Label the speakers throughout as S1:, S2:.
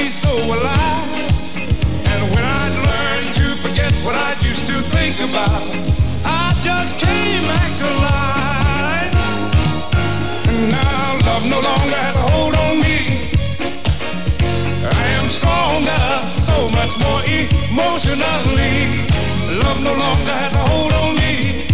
S1: me so alive. And when I'd learned to forget what I used to think about, I just came back to life. And now love no longer has a hold on me. I am stronger, so much more emotionally. Love no longer has a hold on me.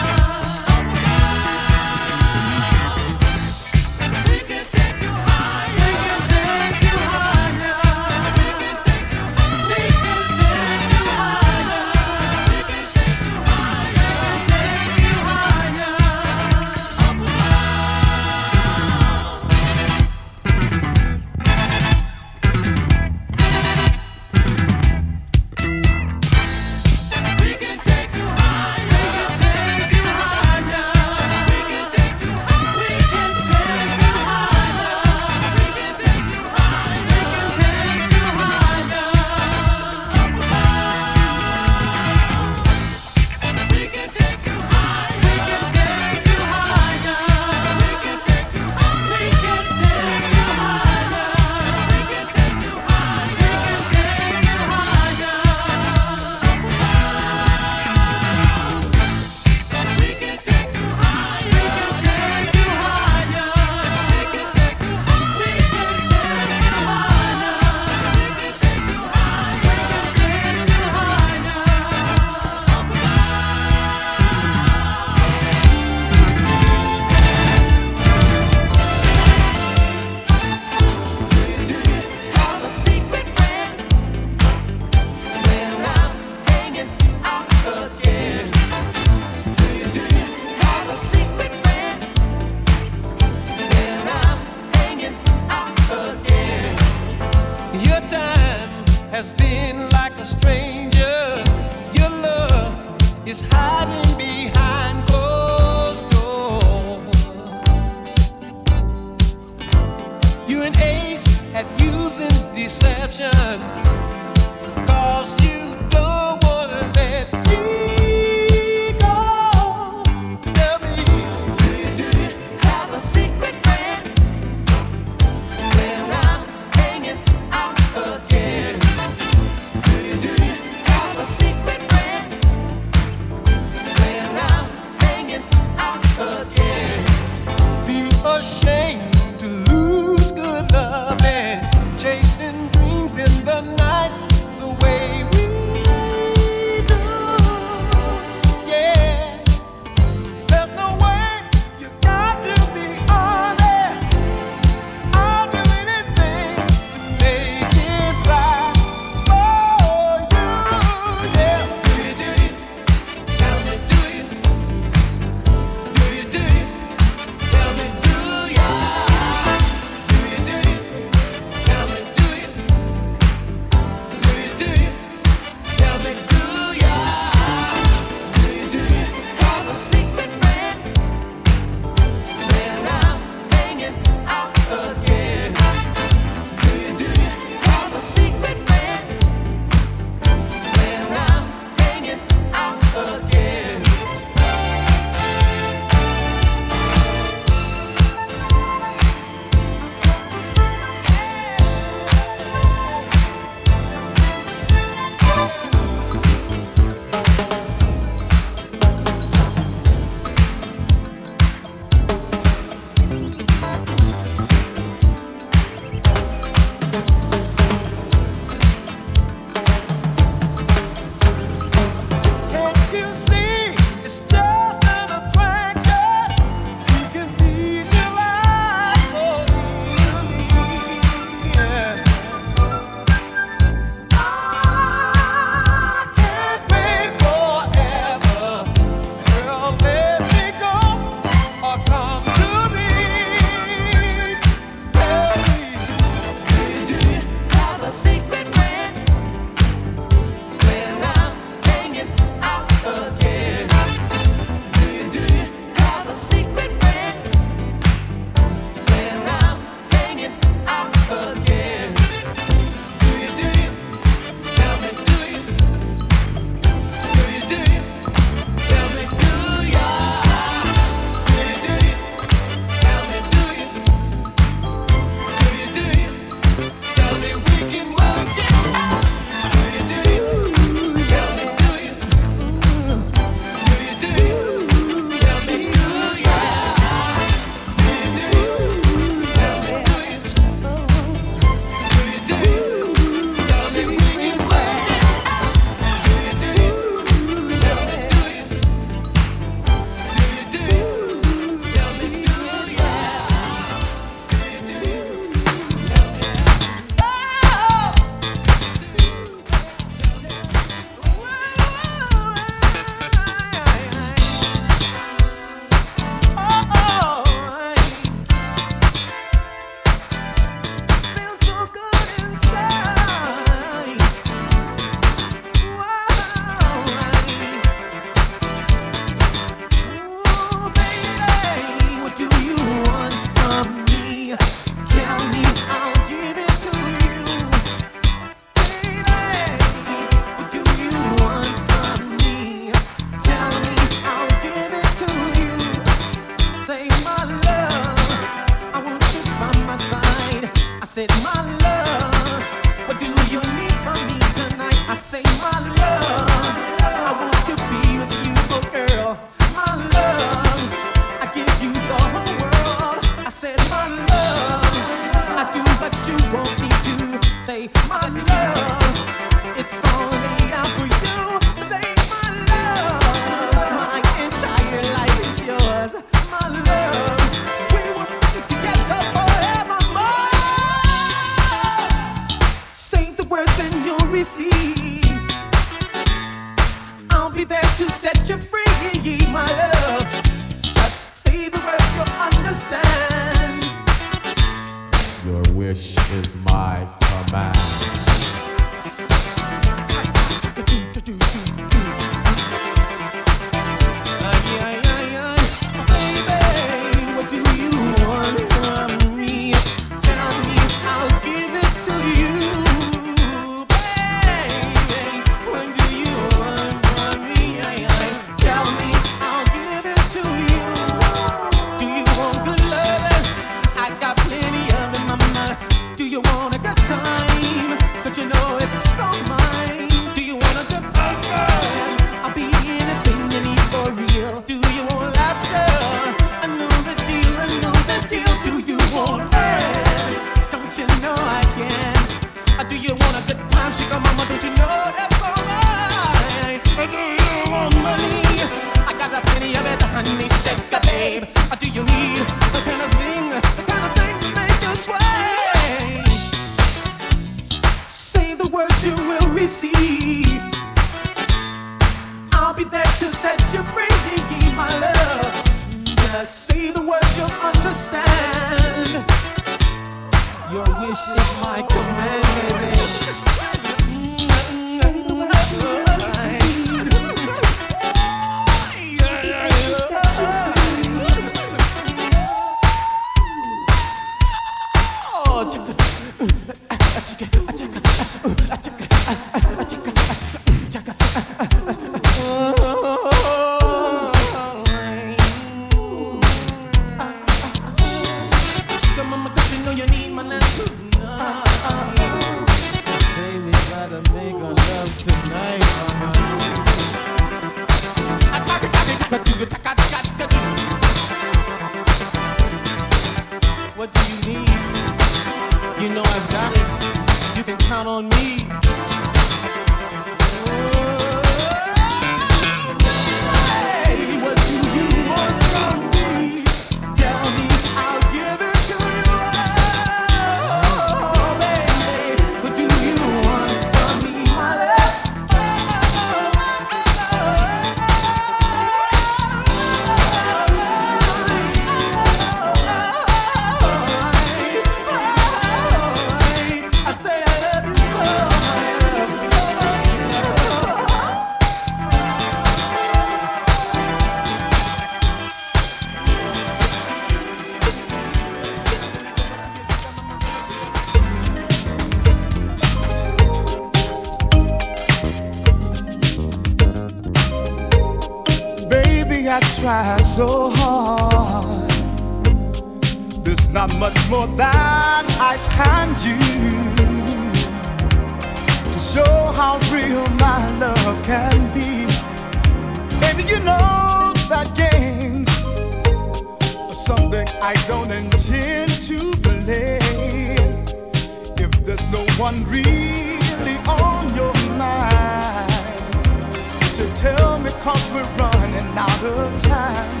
S1: cause we're running out of time.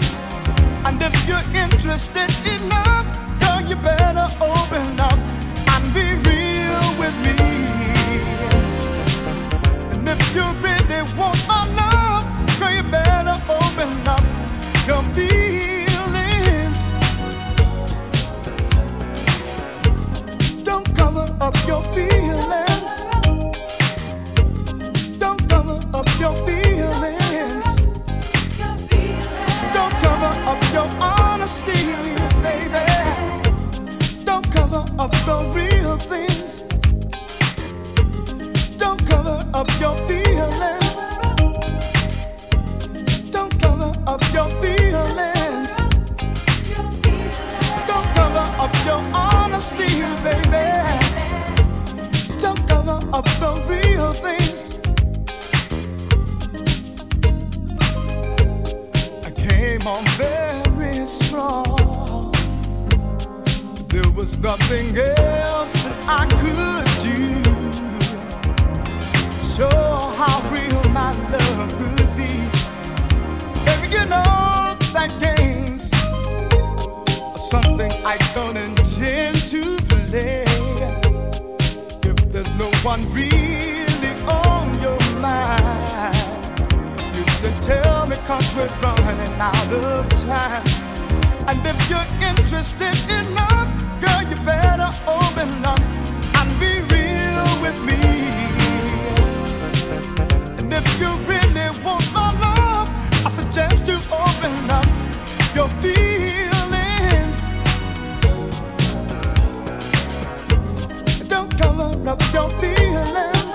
S1: And if you're interested enough, girl, you better open up
S2: and be real with me. And if you really want my love, Don't cover up your feelings. Don't cover up your feelings. Don't cover up your honesty, baby. Don't cover up the real things. I
S3: came on very strong. Was nothing else that I could do. Show how real my love could be. Baby, you know that game's are something I don't intend to play. If there's no one really on your mind, you should tell me cause we're running out of time. And if you're interested enough, girl, you better open up and be real with me. And if you really want my love, I suggest you open up your feelings. Don't cover up your feelings.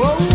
S3: Whoa.